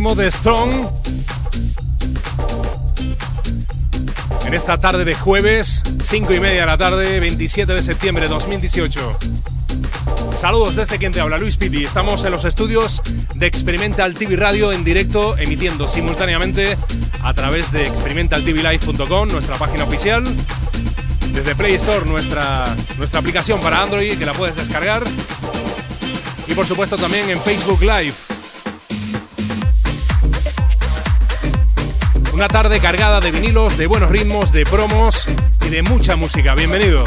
de Strong. En esta tarde de jueves, 5 y media de la tarde, 27 de septiembre de 2018. Saludos desde quien te habla, Luis Pitti. Estamos en los estudios de Experimental TV Radio en directo, emitiendo simultáneamente a través de experimentaltvlive.com, nuestra página oficial. Desde Play Store, nuestra, nuestra aplicación para Android, que la puedes descargar. Y por supuesto también en Facebook Live. Una tarde cargada de vinilos, de buenos ritmos, de promos y de mucha música. Bienvenido.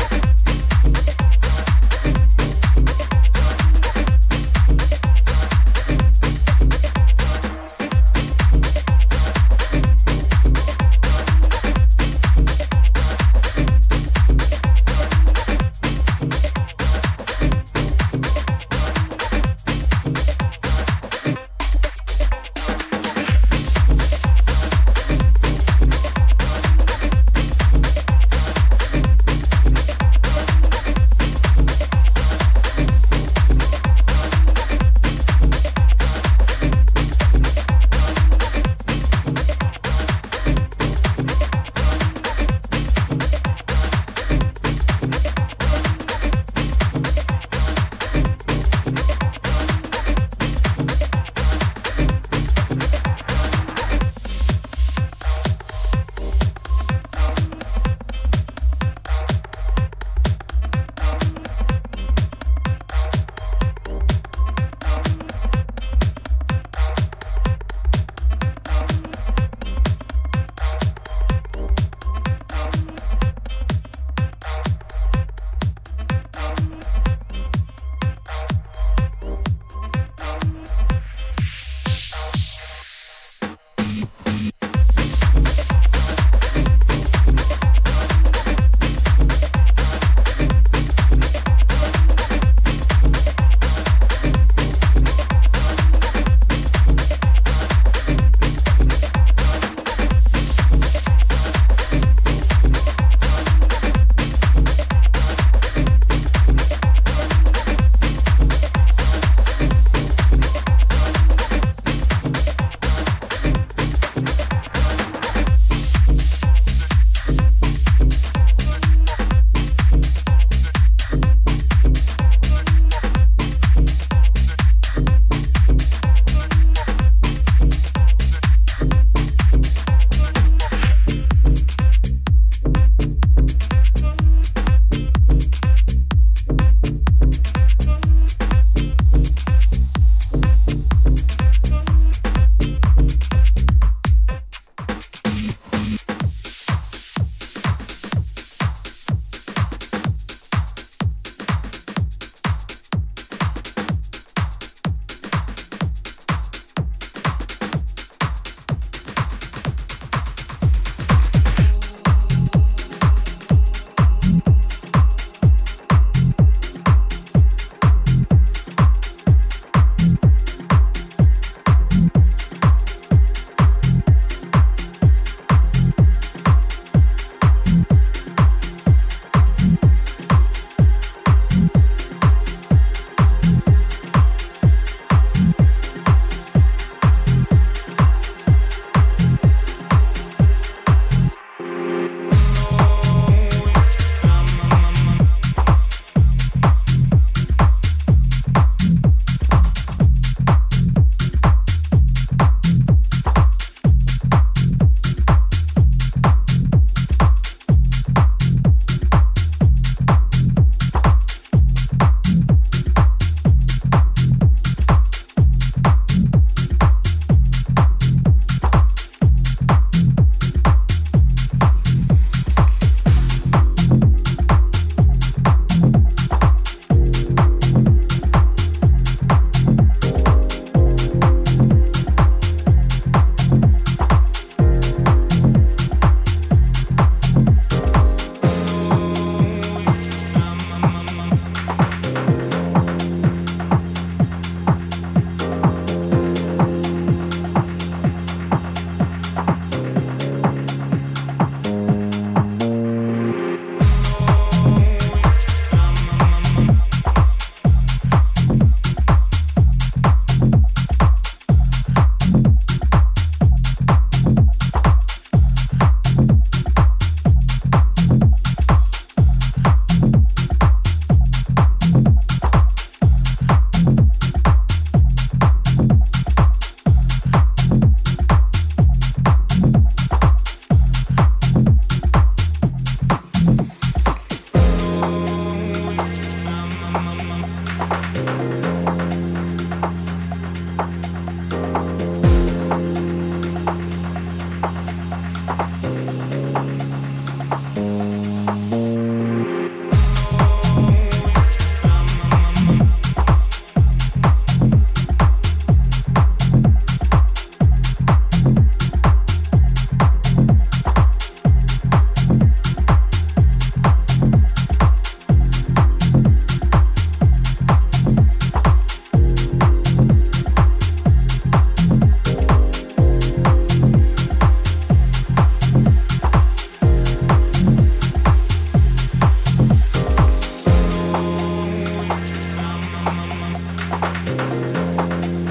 Música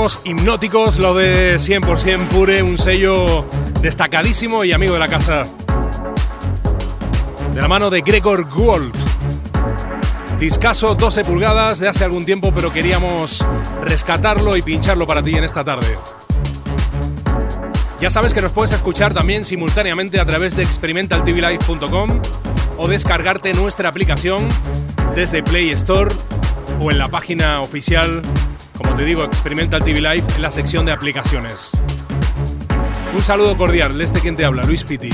Hipnóticos, lo de 100% Pure, un sello destacadísimo y amigo de la casa. De la mano de Gregor Gould. Discaso 12 pulgadas de hace algún tiempo, pero queríamos rescatarlo y pincharlo para ti en esta tarde. Ya sabes que nos puedes escuchar también simultáneamente a través de experimentaltvlive.com o descargarte nuestra aplicación desde Play Store o en la página oficial como te digo, Experimental TV Live en la sección de aplicaciones. Un saludo cordial de este quien te habla, Luis Pitti.